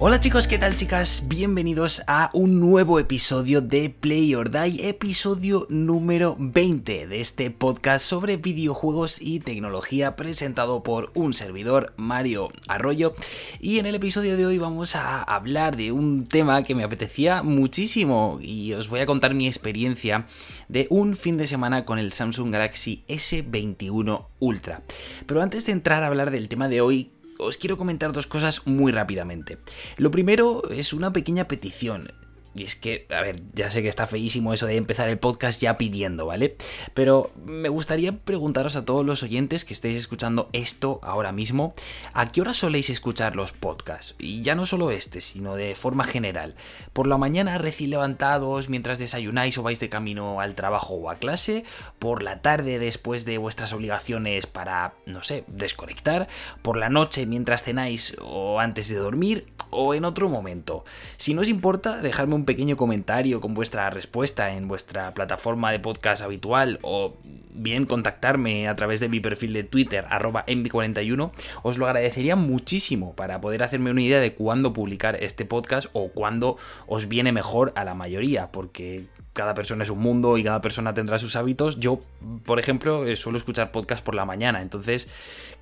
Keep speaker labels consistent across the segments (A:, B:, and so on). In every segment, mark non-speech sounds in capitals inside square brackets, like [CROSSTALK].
A: Hola chicos, ¿qué tal chicas? Bienvenidos a un nuevo episodio de Play or Die, episodio número 20 de este podcast sobre videojuegos y tecnología presentado por un servidor, Mario Arroyo. Y en el episodio de hoy vamos a hablar de un tema que me apetecía muchísimo y os voy a contar mi experiencia de un fin de semana con el Samsung Galaxy S21 Ultra. Pero antes de entrar a hablar del tema de hoy, os quiero comentar dos cosas muy rápidamente. Lo primero es una pequeña petición. Y es que, a ver, ya sé que está feísimo eso de empezar el podcast ya pidiendo, ¿vale? Pero me gustaría preguntaros a todos los oyentes que estéis escuchando esto ahora mismo, ¿a qué hora soléis escuchar los podcasts? Y ya no solo este, sino de forma general. ¿Por la mañana recién levantados mientras desayunáis o vais de camino al trabajo o a clase? ¿Por la tarde después de vuestras obligaciones para, no sé, desconectar? ¿Por la noche mientras cenáis o antes de dormir? ¿O en otro momento? Si no os importa, dejadme un pequeño comentario con vuestra respuesta en vuestra plataforma de podcast habitual o bien contactarme a través de mi perfil de Twitter, arroba envi41, os lo agradecería muchísimo para poder hacerme una idea de cuándo publicar este podcast o cuándo os viene mejor a la mayoría, porque cada persona es un mundo y cada persona tendrá sus hábitos. Yo, por ejemplo, eh, suelo escuchar podcast por la mañana, entonces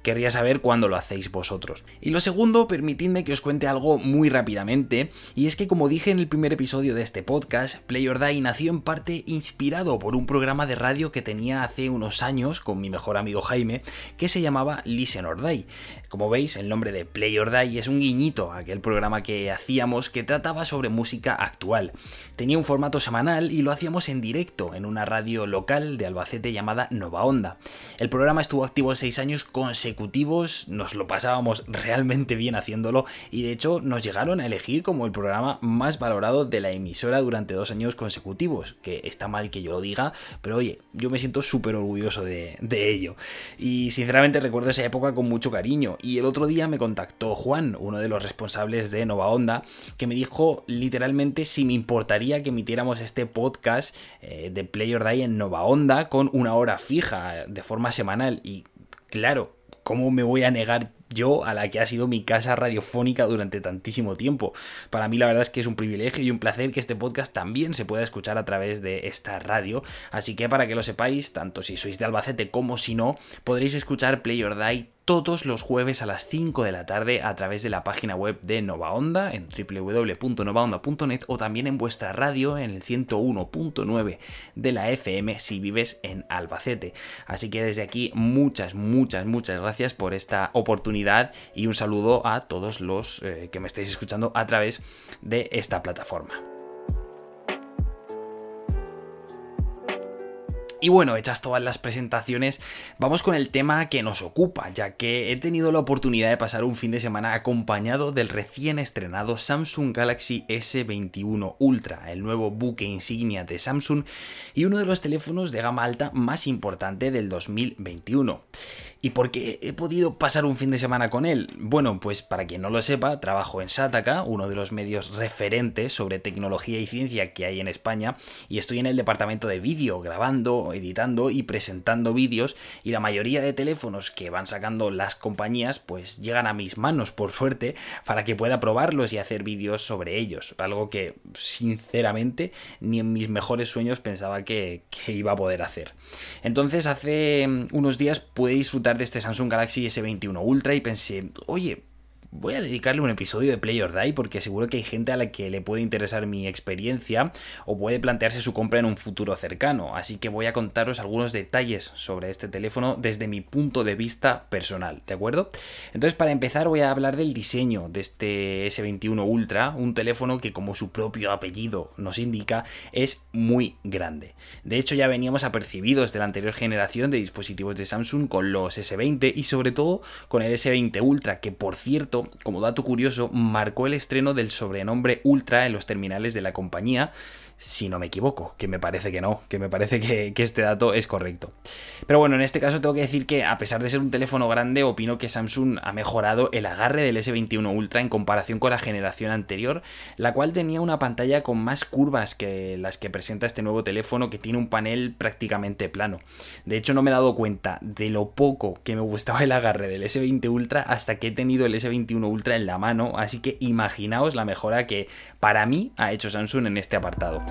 A: querría saber cuándo lo hacéis vosotros. Y lo segundo, permitidme que os cuente algo muy rápidamente, y es que como dije en el primer episodio de este podcast, Play or Die nació en parte inspirado por un programa de radio que tenía hace unos años con mi mejor amigo Jaime, que se llamaba Listen or Die. Como veis, el nombre de Play or Die es un guiñito a aquel programa que hacíamos que trataba sobre música actual. Tenía un formato semanal y lo hacíamos en directo en una radio local de Albacete llamada Nova Onda. El programa estuvo activo seis años consecutivos, nos lo pasábamos realmente bien haciéndolo y de hecho nos llegaron a elegir como el programa más valorado de la emisora durante dos años consecutivos, que está mal que yo lo diga, pero oye, yo me siento súper orgulloso de, de ello. Y sinceramente recuerdo esa época con mucho cariño. Y el otro día me contactó Juan, uno de los responsables de Nova Onda, que me dijo literalmente si me importaría que emitiéramos este podcast eh, de Play en Nova Onda con una hora fija de forma semanal. Y claro, ¿cómo me voy a negar yo a la que ha sido mi casa radiofónica durante tantísimo tiempo. Para mí la verdad es que es un privilegio y un placer que este podcast también se pueda escuchar a través de esta radio, así que para que lo sepáis, tanto si sois de Albacete como si no, podréis escuchar Play todos los jueves a las 5 de la tarde a través de la página web de Nova Onda en www.novaonda.net o también en vuestra radio en el 101.9 de la FM si vives en Albacete. Así que desde aquí muchas, muchas, muchas gracias por esta oportunidad y un saludo a todos los eh, que me estáis escuchando a través de esta plataforma. Y bueno, hechas todas las presentaciones, vamos con el tema que nos ocupa, ya que he tenido la oportunidad de pasar un fin de semana acompañado del recién estrenado Samsung Galaxy S21 Ultra, el nuevo buque insignia de Samsung y uno de los teléfonos de gama alta más importante del 2021. ¿Y por qué he podido pasar un fin de semana con él? Bueno, pues para quien no lo sepa, trabajo en Sataka, uno de los medios referentes sobre tecnología y ciencia que hay en España, y estoy en el departamento de vídeo, grabando, editando y presentando vídeos, y la mayoría de teléfonos que van sacando las compañías, pues llegan a mis manos, por suerte, para que pueda probarlos y hacer vídeos sobre ellos, algo que sinceramente ni en mis mejores sueños pensaba que, que iba a poder hacer. Entonces, hace mm, unos días pude disfrutar de este Samsung Galaxy S21 Ultra y pensé, oye, voy a dedicarle un episodio de Play or Die porque seguro que hay gente a la que le puede interesar mi experiencia o puede plantearse su compra en un futuro cercano. Así que voy a contaros algunos detalles sobre este teléfono desde mi punto de vista personal, ¿de acuerdo? Entonces, para empezar, voy a hablar del diseño de este S21 Ultra, un teléfono que, como su propio apellido nos indica, es muy grande. De hecho, ya veníamos apercibidos de la anterior generación de dispositivos de Samsung con los S20 y sobre todo con el S20 Ultra, que por cierto como dato curioso, marcó el estreno del sobrenombre Ultra en los terminales de la compañía si no me equivoco, que me parece que no, que me parece que, este dato es correcto. Pero bueno, en este caso tengo que decir que a pesar de ser un teléfono grande, opino que Samsung ha mejorado el agarre del S21 Ultra en comparación con la generación anterior, la cual tenía una pantalla con más curvas que las que presenta este nuevo teléfono que tiene un panel prácticamente plano. De hecho, no me he dado cuenta de lo poco que me gustaba el agarre del S20 Ultra hasta que he tenido el S21 Ultra en la mano, así que imaginaos la mejora que para mí ha hecho Samsung en este apartado.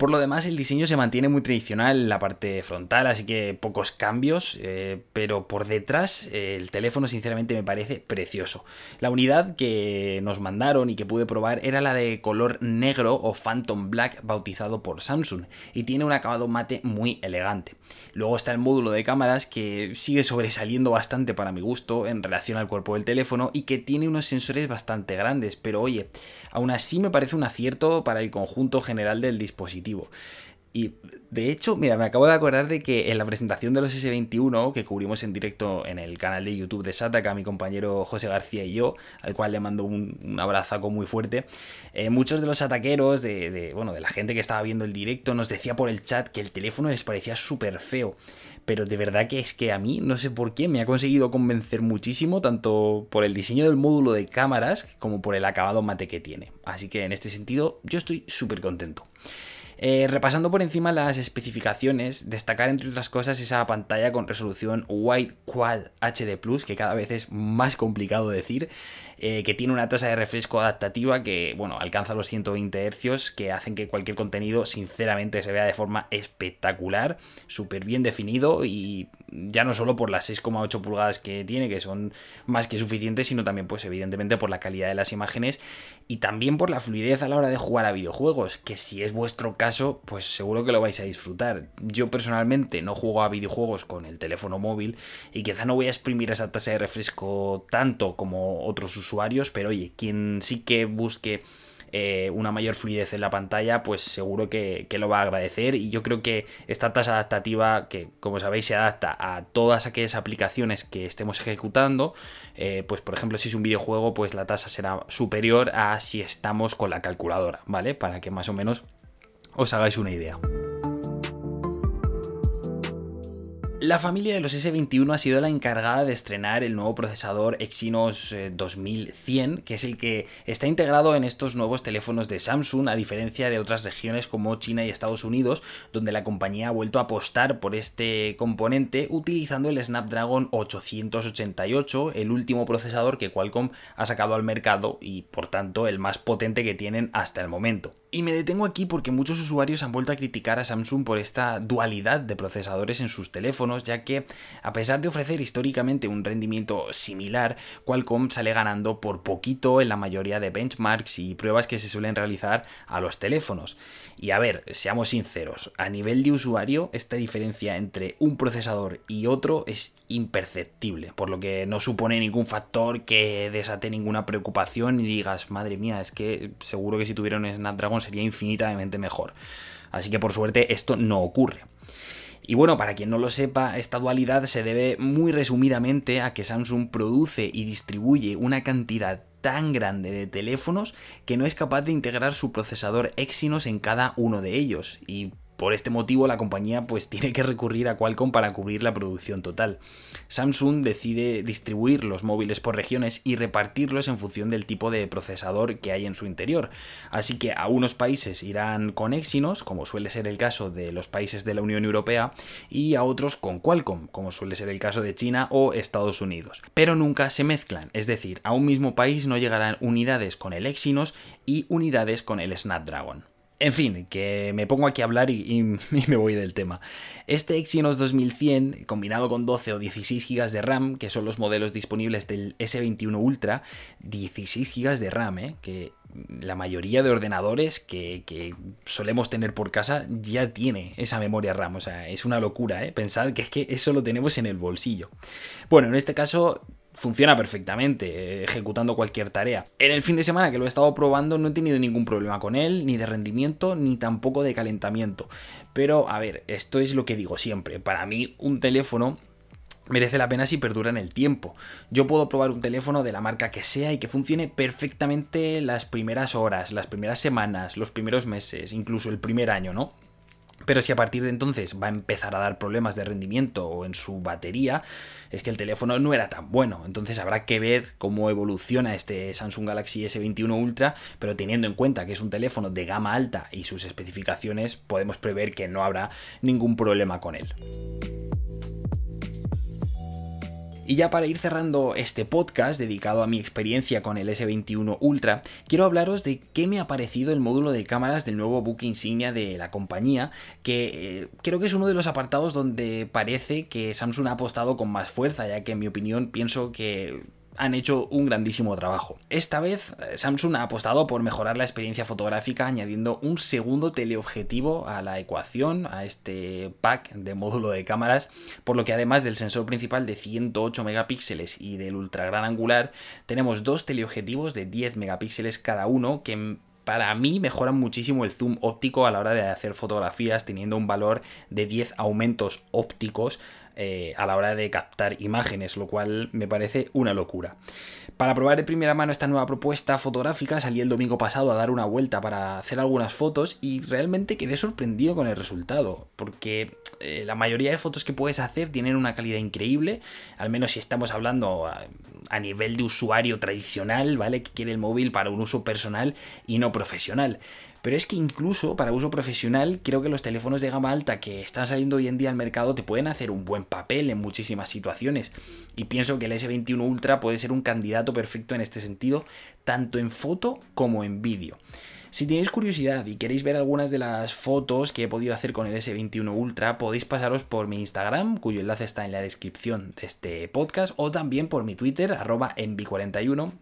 A: Por lo demás, el diseño se mantiene muy tradicional en la parte frontal, así que pocos cambios, eh, pero por detrás eh, el teléfono sinceramente me parece precioso. La unidad que nos mandaron y que pude probar era la de color negro o Phantom Black bautizado por Samsung y tiene un acabado mate muy elegante. Luego está el módulo de cámaras que sigue sobresaliendo bastante para mi gusto en relación al cuerpo del teléfono y que tiene unos sensores bastante grandes, pero oye, aún así me parece un acierto para el conjunto general del dispositivo. Y de hecho, mira, me acabo de acordar de que en la presentación de los S21 que cubrimos en directo en el canal de YouTube de Sataka, mi compañero José García y yo, al cual le mando un, abrazo muy fuerte, eh, muchos de los ataqueros, de, bueno, de la gente que estaba viendo el directo, nos decía por el chat que el teléfono les parecía súper feo. Pero de verdad que es que a mí, no sé por qué, me ha conseguido convencer muchísimo, tanto por el diseño del módulo de cámaras como por el acabado mate que tiene. Así que en este sentido, yo estoy súper contento. Eh, repasando por encima las especificaciones, destacar entre otras cosas esa pantalla con resolución Wide Quad HD Plus, que cada vez es más complicado decir, eh, que tiene una tasa de refresco adaptativa que, bueno, alcanza los 120 Hz, que hacen que cualquier contenido, sinceramente, se vea de forma espectacular, súper bien definido y ya no solo por las 6,8 pulgadas que tiene, que son más que suficientes, sino también, pues, evidentemente, por la calidad de las imágenes y también por la fluidez a la hora de jugar a videojuegos, que si es vuestro caso, pues seguro que lo vais a disfrutar. Yo personalmente no juego a videojuegos con el teléfono móvil y quizá no voy a exprimir esa tasa de refresco tanto como otros usuarios, pero oye, quien sí que busque eh, una mayor fluidez en la pantalla, pues seguro que, lo va a agradecer. Y yo creo que esta tasa adaptativa, que como sabéis se adapta a todas aquellas aplicaciones que estemos ejecutando, eh, pues por ejemplo si es un videojuego, pues la tasa será superior a si estamos con la calculadora, ¿vale? Para que más o menos os hagáis una idea. La familia de los S21 ha sido la encargada de estrenar el nuevo procesador Exynos 2100, eh, que es el que está integrado en estos nuevos teléfonos de Samsung, a diferencia de otras regiones como China y Estados Unidos, donde la compañía ha vuelto a apostar por este componente utilizando el Snapdragon 888, el último procesador que Qualcomm ha sacado al mercado y por tanto el más potente que tienen hasta el momento. Y me detengo aquí porque muchos usuarios han vuelto a criticar a Samsung por esta dualidad de procesadores en sus teléfonos, ya que a pesar de ofrecer históricamente un rendimiento similar, Qualcomm sale ganando por poquito en la mayoría de benchmarks y pruebas que se suelen realizar a los teléfonos. Y a ver, seamos sinceros, a nivel de usuario esta diferencia entre un procesador y otro es imperceptible, por lo que no supone ningún factor que desate ninguna preocupación y digas, madre mía, es que seguro que si tuviera un Snapdragon sería infinitamente mejor. Así que por suerte esto no ocurre. Y bueno, para quien no lo sepa, esta dualidad se debe muy resumidamente a que Samsung produce y distribuye una cantidad tan grande de teléfonos que no es capaz de integrar su procesador Exynos en cada uno de ellos. Y por este motivo la compañía pues tiene que recurrir a Qualcomm para cubrir la producción total. Samsung decide distribuir los móviles por regiones y repartirlos en función del tipo de procesador que hay en su interior. Así que a unos países irán con Exynos, como suele ser el caso de los países de la Unión Europea, y a otros con Qualcomm, como suele ser el caso de China o Estados Unidos. Pero nunca se mezclan, es decir, a un mismo país no llegarán unidades con el Exynos y unidades con el Snapdragon. En fin, que me pongo aquí a hablar y, [LAUGHS] me voy del tema. Este Exynos 2100, combinado con 12 o 16 GB de RAM, que son los modelos disponibles del S21 Ultra, 16 GB de RAM, ¿eh? que la mayoría de ordenadores que, que, solemos tener por casa ya tiene esa memoria RAM. O sea, es una locura, ¿eh? Pensad que es que eso lo tenemos en el bolsillo. Bueno, en este caso funciona perfectamente, eh, ejecutando cualquier tarea. En el fin de semana que lo he estado probando no he tenido ningún problema con él, ni de rendimiento, ni tampoco de calentamiento. Pero, a ver, esto es lo que digo siempre. Para mí, un teléfono merece la pena si perdura en el tiempo. Yo puedo probar un teléfono de la marca que sea y que funcione perfectamente las primeras horas, las primeras semanas, los primeros meses, incluso el primer año, ¿no? Pero si a partir de entonces va a empezar a dar problemas de rendimiento o en su batería, es que el teléfono no era tan bueno. Entonces habrá que ver cómo evoluciona este Samsung Galaxy S21 Ultra, pero teniendo en cuenta que es un teléfono de gama alta y sus especificaciones, podemos prever que no habrá ningún problema con él. Y ya para ir cerrando este podcast dedicado a mi experiencia con el S21 Ultra, quiero hablaros de qué me ha parecido el módulo de cámaras del nuevo book insignia de la compañía, que eh, creo que es uno de los apartados donde parece que Samsung ha apostado con más fuerza, ya que en mi opinión pienso que han hecho un grandísimo trabajo. Esta vez eh, Samsung ha apostado por mejorar la experiencia fotográfica añadiendo un segundo teleobjetivo a la ecuación, a este pack de módulo de cámaras, por lo que además del sensor principal de 108 megapíxeles y del ultra gran angular, tenemos dos teleobjetivos de 10 megapíxeles cada uno que para mí mejoran muchísimo el zoom óptico a la hora de hacer fotografías teniendo un valor de 10 aumentos ópticos eh, a la hora de captar imágenes, lo cual me parece una locura. Para probar de primera mano esta nueva propuesta fotográfica salí el domingo pasado a dar una vuelta para hacer algunas fotos y realmente quedé sorprendido con el resultado, porque eh, la mayoría de fotos que puedes hacer tienen una calidad increíble, al menos si estamos hablando a, nivel de usuario tradicional, ¿vale? Que quiere el móvil para un uso personal y no profesional. Pero es que incluso para uso profesional, creo que los teléfonos de gama alta que están saliendo hoy en día al mercado te pueden hacer un buen papel en muchísimas situaciones. Y pienso que el S21 Ultra puede ser un candidato perfecto en este sentido, tanto en foto como en vídeo. Si tenéis curiosidad y queréis ver algunas de las fotos que he podido hacer con el S21 Ultra, podéis pasaros por mi Instagram, cuyo enlace está en la descripción de este podcast, o también por mi Twitter, arroba envi41,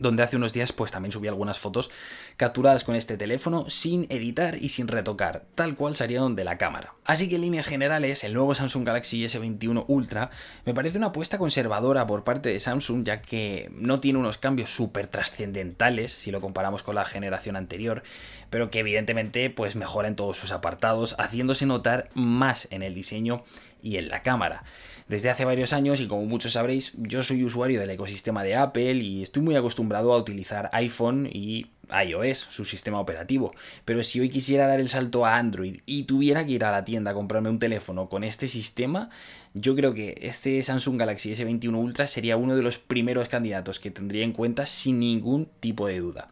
A: donde hace unos días pues también subí algunas fotos capturadas con este teléfono sin editar y sin retocar, tal cual salieron de la cámara. Así que en líneas generales, el nuevo Samsung Galaxy S21 Ultra me parece una apuesta conservadora por parte de Samsung ya que no tiene unos cambios súper trascendentales si lo comparamos con la generación anterior, pero que evidentemente pues mejora en todos sus apartados, haciéndose notar más en el diseño y en la cámara. Desde hace varios años, y como muchos sabréis, yo soy usuario del ecosistema de Apple y estoy muy acostumbrado a utilizar iPhone y iOS, su sistema operativo. Pero si hoy quisiera dar el salto a Android y tuviera que ir a la tienda a comprarme un teléfono con este sistema, yo creo que este Samsung Galaxy S21 Ultra sería uno de los primeros candidatos que tendría en cuenta sin ningún tipo de duda.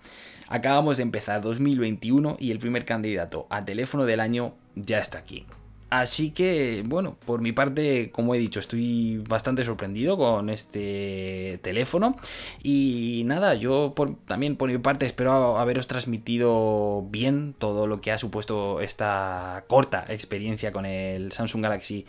A: Acabamos de empezar 2021 y el primer candidato a teléfono del año ya está aquí. Así que, bueno, por mi parte, como he dicho, estoy bastante sorprendido con este teléfono. Y nada, yo también por mi parte espero haberos transmitido bien todo lo que ha supuesto esta corta experiencia con el Samsung Galaxy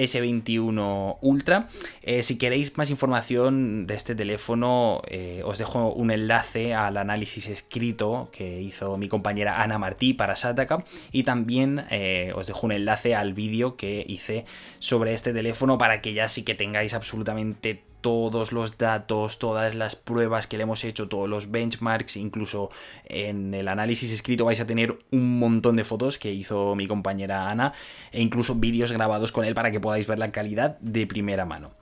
A: S21 Ultra. Eh, si queréis más información de este teléfono, eh, os dejo un enlace al análisis escrito que hizo mi compañera Ana Martí para Sataka y también eh, os dejo un enlace al vídeo que hice sobre este teléfono para que ya sí que tengáis absolutamente todos los datos, todas las pruebas que le hemos hecho, todos los benchmarks, incluso en el análisis escrito vais a tener un montón de fotos que hizo mi compañera Ana e incluso vídeos grabados con él para que podáis ver la calidad de primera mano.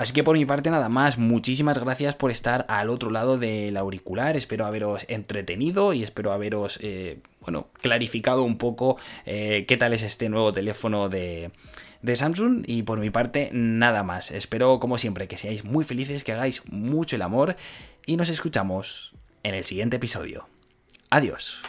A: Así que por mi parte nada más, muchísimas gracias por estar al otro lado del auricular, espero haberos entretenido y espero haberos, eh, bueno, clarificado un poco eh, qué tal es este nuevo teléfono de de Samsung y por mi parte nada más. Espero como siempre que seáis muy felices, que hagáis mucho el amor y nos escuchamos en el siguiente episodio. Adiós.